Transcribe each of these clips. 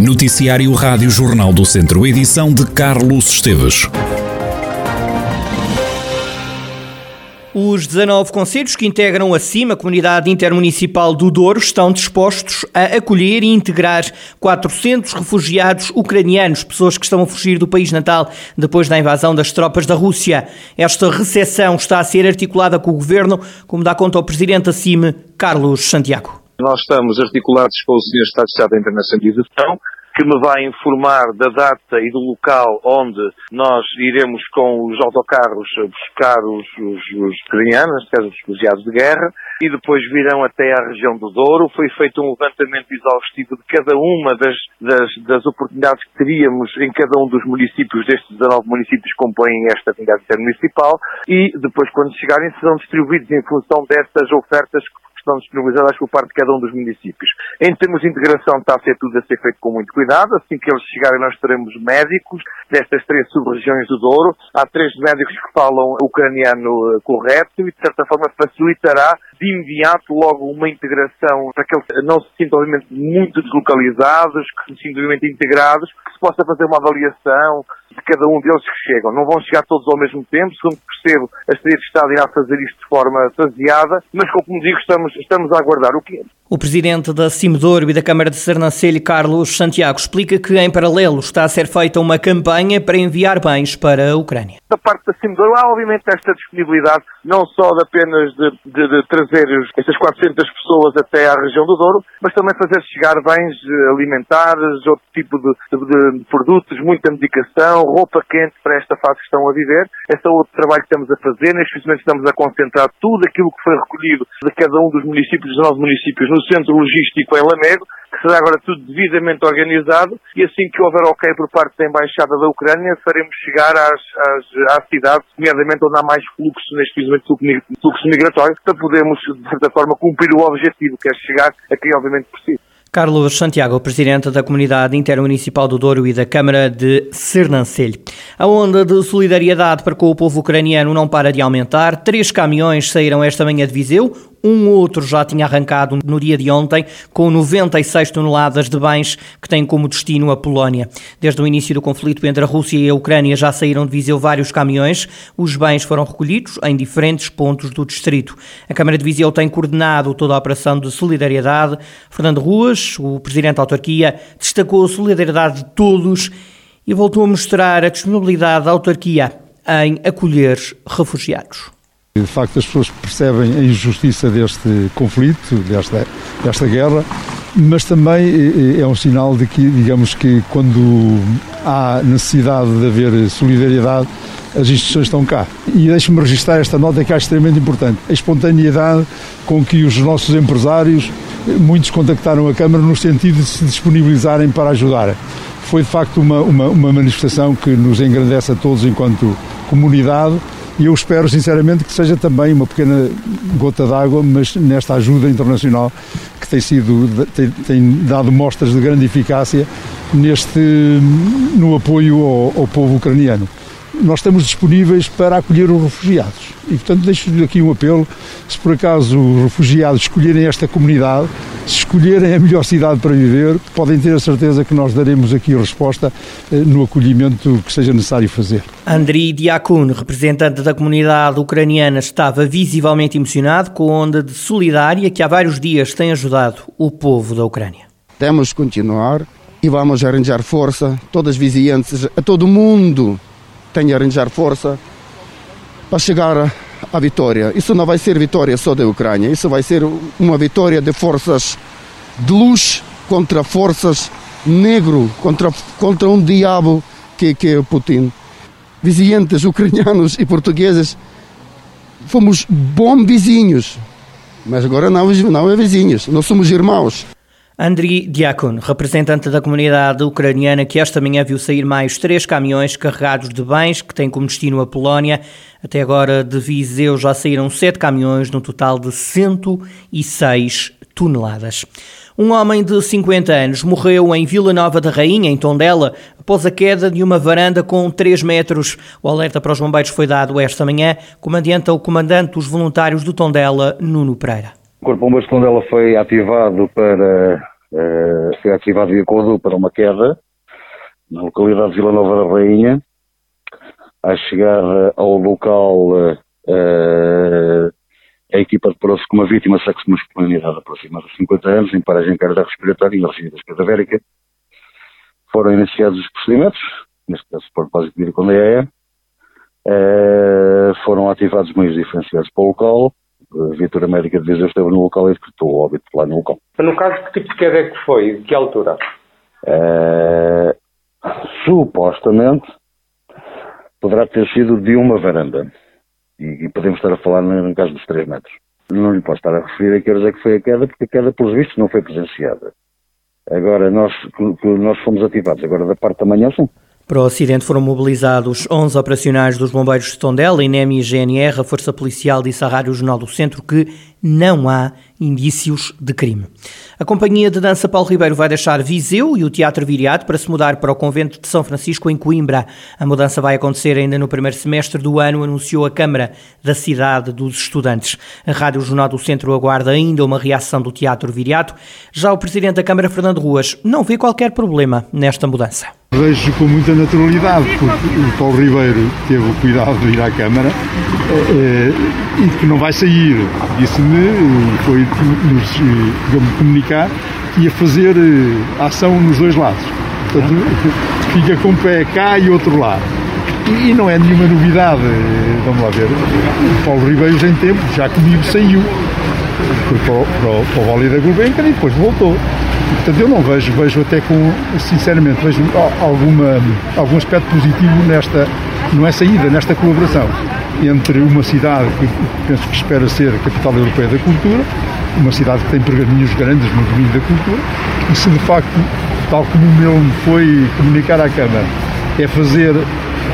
Noticiário Rádio Jornal do Centro, edição de Carlos Esteves. Os 19 conselhos que integram a CIMA, a Comunidade Intermunicipal do Douro, estão dispostos a acolher e integrar 400 refugiados ucranianos, pessoas que estão a fugir do país natal depois da invasão das tropas da Rússia. Esta recepção está a ser articulada com o Governo, como dá conta o Presidente da CIMA, Carlos Santiago. Nós estamos articulados com o Sr. Estado de Estado da Internacionalização, que me vai informar da data e do local onde nós iremos com os autocarros buscar os, os, os ucranianos, os refugiados de guerra, e depois virão até à região do Douro. Foi feito um levantamento exaustivo de cada uma das, das, das oportunidades que teríamos em cada um dos municípios, destes 19 municípios que compõem esta comunidade intermunicipal, e depois, quando chegarem, serão distribuídos em função dessas ofertas que estão disponibilizadas por parte de cada um dos municípios. Em termos de integração está a ser tudo a ser feito com muito cuidado. Assim que eles chegarem nós teremos médicos destas três sub-regiões do Douro. Há três médicos que falam ucraniano eh, correto e de certa forma facilitará de imediato logo uma integração para que eles não se sintam obviamente muito deslocalizados, que se sintam obviamente integrados, que se possa fazer uma avaliação, de cada um deles que chegam. Não vão chegar todos ao mesmo tempo, segundo percebo, a Secretaria de Estado irá fazer isto de forma faseada, mas como digo, estamos, estamos a aguardar. O, que... o Presidente da Cimedoro e da Câmara de Sernancelho, Carlos Santiago, explica que em paralelo está a ser feita uma campanha para enviar bens para a Ucrânia. Da parte da Cimedoro há obviamente esta disponibilidade, não só de apenas de, de, de trazer estas 400 pessoas até à região do Douro, mas também fazer chegar bens alimentares, outro tipo de, de produtos, muita medicação, roupa quente para esta fase que estão a viver. Esse é outro trabalho que estamos a fazer. Neste momento estamos a concentrar tudo aquilo que foi recolhido de cada um dos municípios, dos nove municípios, no centro logístico em Lamego, que será agora tudo devidamente organizado e assim que houver ok por parte da Embaixada da Ucrânia, faremos chegar às, às, às cidades, nomeadamente onde há mais fluxo, neste momento fluxo migratório, para podermos, de certa forma, cumprir o objetivo, que é chegar a quem obviamente precisa. Carlos Santiago, presidente da Comunidade Intermunicipal do Douro e da Câmara de Sernancelho. A onda de solidariedade para com o povo ucraniano não para de aumentar. Três caminhões saíram esta manhã de Viseu, um outro já tinha arrancado no dia de ontem, com 96 toneladas de bens que têm como destino a Polónia. Desde o início do conflito entre a Rússia e a Ucrânia já saíram de Viseu vários caminhões. Os bens foram recolhidos em diferentes pontos do distrito. A Câmara de Viseu tem coordenado toda a operação de solidariedade. Fernando Ruas, o presidente da autarquia, destacou a solidariedade de todos e voltou a mostrar a disponibilidade da autarquia em acolher refugiados. De facto, as pessoas percebem a injustiça deste conflito, desta, desta guerra, mas também eh, eh, é um sinal de que, digamos que, quando há necessidade de haver solidariedade, as instituições estão cá. E deixe-me registrar esta nota que acho extremamente importante. A espontaneidade com que os nossos empresários, eh, muitos contactaram a Câmara no sentido de se disponibilizarem para ajudar. Foi, de facto, uma, uma, uma manifestação que nos engrandece a todos enquanto comunidade e eu espero sinceramente que seja também uma pequena gota d'água, mas nesta ajuda internacional que tem sido tem, tem, dado mostras de grande eficácia neste no apoio ao, ao povo ucraniano nós estamos disponíveis para acolher os refugiados. E, portanto, deixo-lhe aqui um apelo: se por acaso os refugiados escolherem esta comunidade, se escolherem a melhor cidade para viver, podem ter a certeza que nós daremos aqui resposta eh, no acolhimento que seja necessário fazer. Andriy Diakun, representante da comunidade ucraniana, estava visivelmente emocionado com a onda de solidária que há vários dias tem ajudado o povo da Ucrânia. Temos que continuar e vamos arranjar força, todas as vizinhanças, a todo mundo tem que arranjar força para chegar à vitória. Isso não vai ser vitória só da Ucrânia, isso vai ser uma vitória de forças de luz contra forças negro, contra, contra um diabo que, que é Putin. Vizinhantes ucranianos e portugueses fomos bons vizinhos, mas agora não, não é vizinhos, nós somos irmãos. Andriy Diakon, representante da comunidade ucraniana, que esta manhã viu sair mais três caminhões carregados de bens que têm como destino a Polónia. Até agora, de Viseu, já saíram sete caminhões, no total de 106 toneladas. Um homem de 50 anos morreu em Vila Nova da Rainha, em Tondela, após a queda de uma varanda com 3 metros. O alerta para os bombeiros foi dado esta manhã, comandante ao comandante dos voluntários do Tondela, Nuno Pereira. O Corpo Bombeiro de Tondela foi ativado para foi ativado via Codu para uma queda na localidade de Vila Nova da Rainha. À chegada ao local, uh, a equipa deparou-se com uma vítima sexo masculinidade aproximada de 50 anos, em paragem cardiorrespiratória e residência cadavérica. Foram iniciados os procedimentos, neste caso por de com DEA. Uh, foram ativados meios diferenciados para o local. A viatura médica de Viseu esteve no local e decretou o óbito lá no local. No caso, que tipo de queda é que foi? De que altura? Uh, supostamente poderá ter sido de uma varanda. E, e, podemos estar a falar no, no caso dos 3 metros. Não lhe posso estar a referir a que horas é que foi a queda, porque a queda, pelos vistos, não foi presenciada. Agora, nós, nós fomos ativados agora da parte da manhã, sim. Para o acidente foram mobilizados 11 operacionais dos bombeiros de Tondela, INEM e GNR. A Força Policial disse à Rádio Jornal do Centro que não há indícios de crime. A Companhia de Dança Paulo Ribeiro vai deixar Viseu e o Teatro Viriato para se mudar para o Convento de São Francisco, em Coimbra. A mudança vai acontecer ainda no primeiro semestre do ano, anunciou a Câmara da Cidade dos Estudantes. A Rádio Jornal do Centro aguarda ainda uma reação do Teatro Viriato. Já o Presidente da Câmara, Fernando Ruas, não vê qualquer problema nesta mudança. Vejo com muita naturalidade, porque o Paulo Ribeiro teve o cuidado de ir à Câmara é, e que não vai sair. Disse-me, foi nos digamos, comunicar, que ia fazer ação nos dois lados. Portanto, fica com um pé cá e outro lá. E, e não é nenhuma novidade. Vamos lá ver. O Paulo Ribeiro, em tempo, já comigo saiu. Foi para o, para o, para o Vale da Gulbenkian e depois voltou. Portanto, eu não vejo, vejo até com, sinceramente, vejo alguma, algum aspecto positivo nesta, não é saída, nesta colaboração entre uma cidade que penso que espera ser a capital europeia da cultura, uma cidade que tem pergaminhos grandes no domínio da cultura, e se de facto, tal como o meu foi comunicar à Câmara, é fazer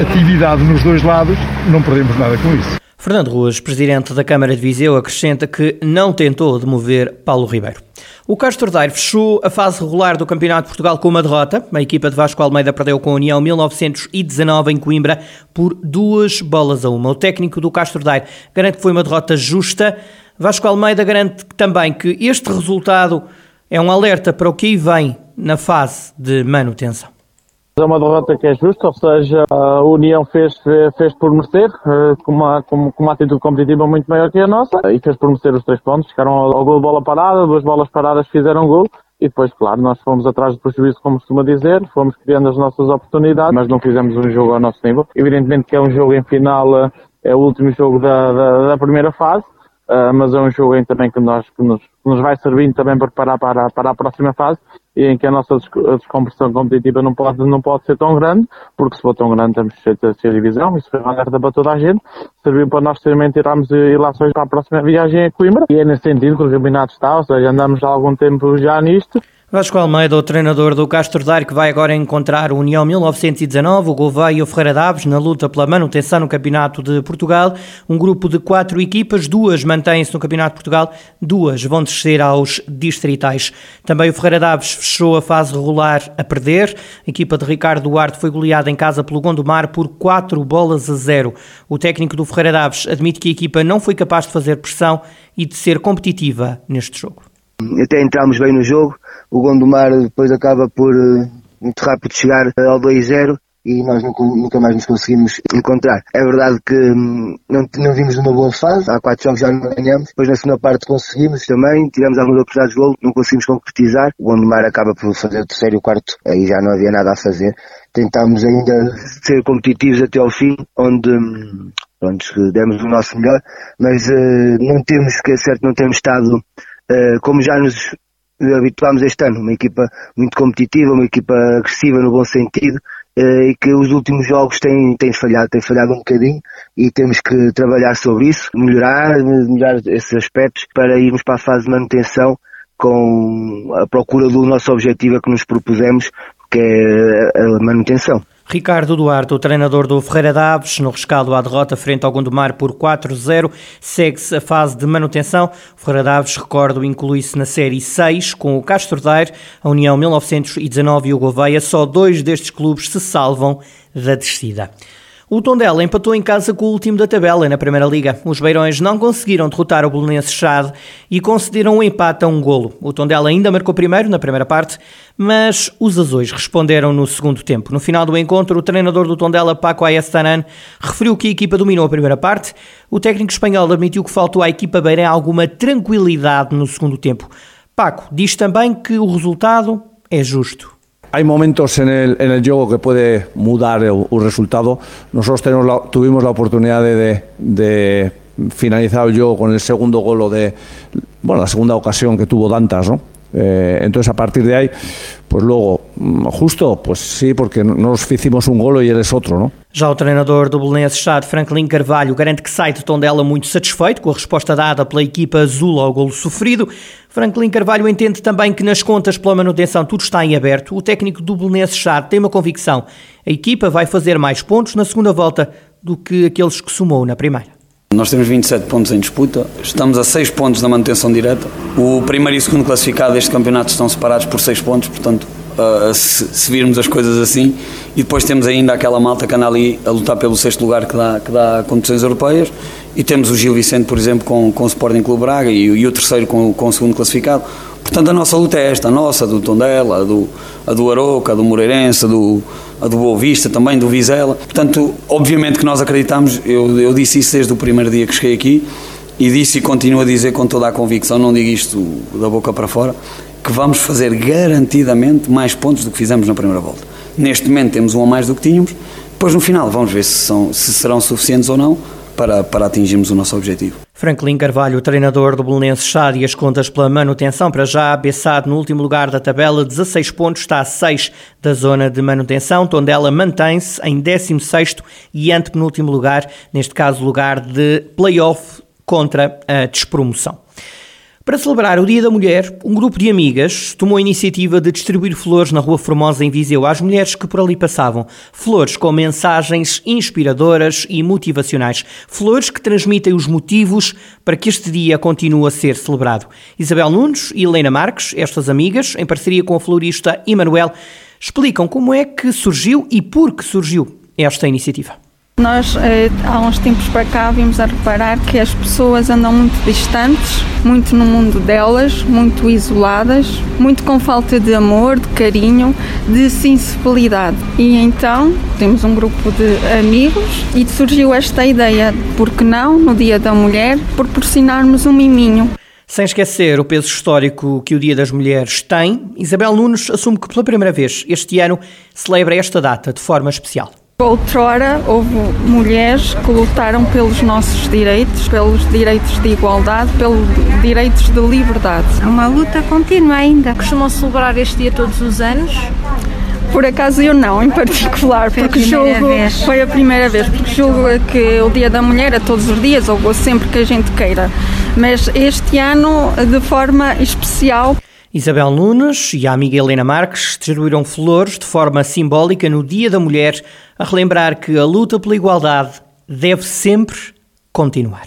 atividade nos dois lados, não perdemos nada com isso. Fernando Ruas, presidente da Câmara de Viseu, acrescenta que não tentou demover Paulo Ribeiro. O Castro Daire fechou a fase regular do Campeonato de Portugal com uma derrota. A equipa de Vasco Almeida perdeu com a União 1919 em Coimbra por duas bolas a uma. O técnico do Castro Daire garante que foi uma derrota justa. Vasco Almeida garante também que este resultado é um alerta para o que aí vem na fase de manutenção. É uma derrota que é justa, ou seja, a União fez, fez por merecer, eh, com uma, com, uma atitude competitiva muito maior que a nossa, e fez por merecer os três pontos. Ficaram ao, ao gol bola parada, duas bolas paradas fizeram gol, e depois, claro, nós fomos atrás do prejuízo, como costuma dizer, fomos criando as nossas oportunidades, mas não fizemos um jogo ao nosso nível. Evidentemente que é um jogo em final, eh, é o último jogo da, da, da primeira fase, Uh, mas é um jogo em também que, nós, que, nos, que nos vai servindo também para preparar para, para a próxima fase e em que a nossa descompressão competitiva não pode, não pode ser tão grande, porque se for tão grande estamos sujeitos a ser divisão, isso foi uma alerta para toda a gente, serviu para nós também tirarmos ilações para a próxima viagem a Coimbra, e é nesse sentido que o campeonato está, ou seja, andamos há algum tempo já nisto, Vasco Almeida, o treinador do Castro Daire, que vai agora encontrar o União 1919, o Gouveia e o Ferreira Daves na luta pela manutenção no Campeonato de Portugal. Um grupo de quatro equipas, duas mantêm-se no Campeonato de Portugal, duas vão descer aos distritais. Também o Ferreira Daves fechou a fase regular a perder. A equipa de Ricardo Duarte foi goleada em casa pelo Gondomar por quatro bolas a zero. O técnico do Ferreira Daves admite que a equipa não foi capaz de fazer pressão e de ser competitiva neste jogo. Até entramos bem no jogo, o Gondomar depois acaba por eh, muito rápido chegar eh, ao 2-0 e nós nunca mais nos conseguimos encontrar. É verdade que hum, não, não vimos numa boa fase, há quatro jogos já não ganhamos, depois na segunda parte conseguimos também, tivemos algumas oportunidades de gol, não conseguimos concretizar, o Gondomar acaba por fazer o terceiro e o quarto, aí já não havia nada a fazer. Tentámos ainda ser competitivos até ao fim, onde hum, pronto, demos o nosso melhor, mas uh, não temos, que é certo, não temos estado como já nos habituámos este ano, uma equipa muito competitiva, uma equipa agressiva no bom sentido, eh, e que os últimos jogos têm, têm falhado, têm falhado um bocadinho e temos que trabalhar sobre isso, melhorar, melhorar esses aspectos para irmos para a fase de manutenção com a procura do nosso objetivo que nos propusemos, que é a manutenção. Ricardo Duarte, o treinador do Ferreira Daves, no rescaldo à derrota frente ao Gondomar por 4-0, segue-se a fase de manutenção. O Ferreira Daves, recordo, inclui-se na Série 6 com o Castro Daire, a União 1919 e o Gouveia. Só dois destes clubes se salvam da descida. O Tondela empatou em casa com o último da tabela na Primeira Liga. Os Beirões não conseguiram derrotar o Bolonense Chade e concederam um empate a um golo. O Tondela ainda marcou primeiro na primeira parte, mas os azuis responderam no segundo tempo. No final do encontro, o treinador do Tondela, Paco Ayestanan, referiu que a equipa dominou a primeira parte. O técnico espanhol admitiu que faltou à equipa beirã alguma tranquilidade no segundo tempo. Paco diz também que o resultado é justo. Hay momentos en el, en el juego que puede mudar el resultado. Nosotros tuvimos la oportunidad de, de, de, finalizar el juego con el segundo gol de, bueno, la segunda ocasión que tuvo Dantas, ¿no? Eh, entonces a partir de ahí, pues luego, mm, justo, pues sí, porque nos hicimos un golo e eles outro, não? Já o treinador do Belenense Chade, Franklin Carvalho, garante que sai de Tondela muito satisfeito com a resposta dada pela equipa azul ao golo sofrido. Franklin Carvalho entende também que nas contas pela manutenção tudo está em aberto. O técnico do Belenense Chade tem uma convicção. A equipa vai fazer mais pontos na segunda volta do que aqueles que somou na primeira. Nós temos 27 pontos em disputa, estamos a 6 pontos da manutenção direta. O primeiro e o segundo classificado deste campeonato estão separados por 6 pontos, portanto, uh, se, se, virmos as coisas assim. E depois temos ainda aquela malta que anda ali a lutar pelo sexto lugar que dá, que dá competições europeias. E temos o Gil Vicente, por exemplo, com, com o Sporting Clube Braga e, e o terceiro com, com o segundo classificado. Portanto, a nossa luta é esta, a nossa, a do Tondela, a do, a do Aroca, a do Moreirense, a do, a do Boa Vista, também do Vizela. Portanto, obviamente que nós acreditamos, eu, eu disse isso desde o primeiro dia que cheguei aqui, e disse e continuo a dizer com toda a convicção, não digo isto da boca para fora, que vamos fazer garantidamente mais pontos do que fizemos na primeira volta. Neste momento temos um a mais do que tínhamos, depois no final vamos ver se, são, se serão suficientes ou não para, para atingirmos o nosso objetivo. Franklin Carvalho, treinador do Belenense Chade e as contas pela manutenção para já, Bessade no último lugar da tabela, 16 pontos, está a 6 da zona de manutenção, Tondela mantém-se em 16º e antepenúltimo lugar, neste caso lugar de play-off contra a despromoção. Para celebrar o Dia da Mulher, um grupo de amigas tomou a iniciativa de distribuir flores na Rua Formosa, em Viseu, às mulheres que por ali passavam. Flores com mensagens inspiradoras e motivacionais. Flores que transmitem os motivos para que este dia continue a ser celebrado. Isabel Nunes e Helena Marques, estas amigas, em parceria com a florista Emanuel, explicam como é que surgiu e por que surgiu esta iniciativa. Nós, eh, há uns tempos para cá, vimos a reparar que as pessoas andam muito distantes, muito no mundo delas, muito isoladas, muito com falta de amor, de carinho, de sensibilidade. E então temos um grupo de amigos e surgiu esta ideia, por que não, no Dia da Mulher, proporcionarmos um miminho. Sem esquecer o peso histórico que o Dia das Mulheres tem, Isabel Nunes assume que pela primeira vez este ano celebra esta data de forma especial. Outrora houve mulheres que lutaram pelos nossos direitos, pelos direitos de igualdade, pelos direitos de liberdade. É uma luta contínua ainda. Costumam celebrar este dia todos os anos? Por acaso eu não, em particular, foi porque julgo vez. foi a primeira vez, porque julgo que o Dia da Mulher é todos os dias ou sempre que a gente queira. Mas este ano de forma especial. Isabel Nunes e a amiga Helena Marques distribuíram flores de forma simbólica no Dia da Mulher, a relembrar que a luta pela igualdade deve sempre continuar.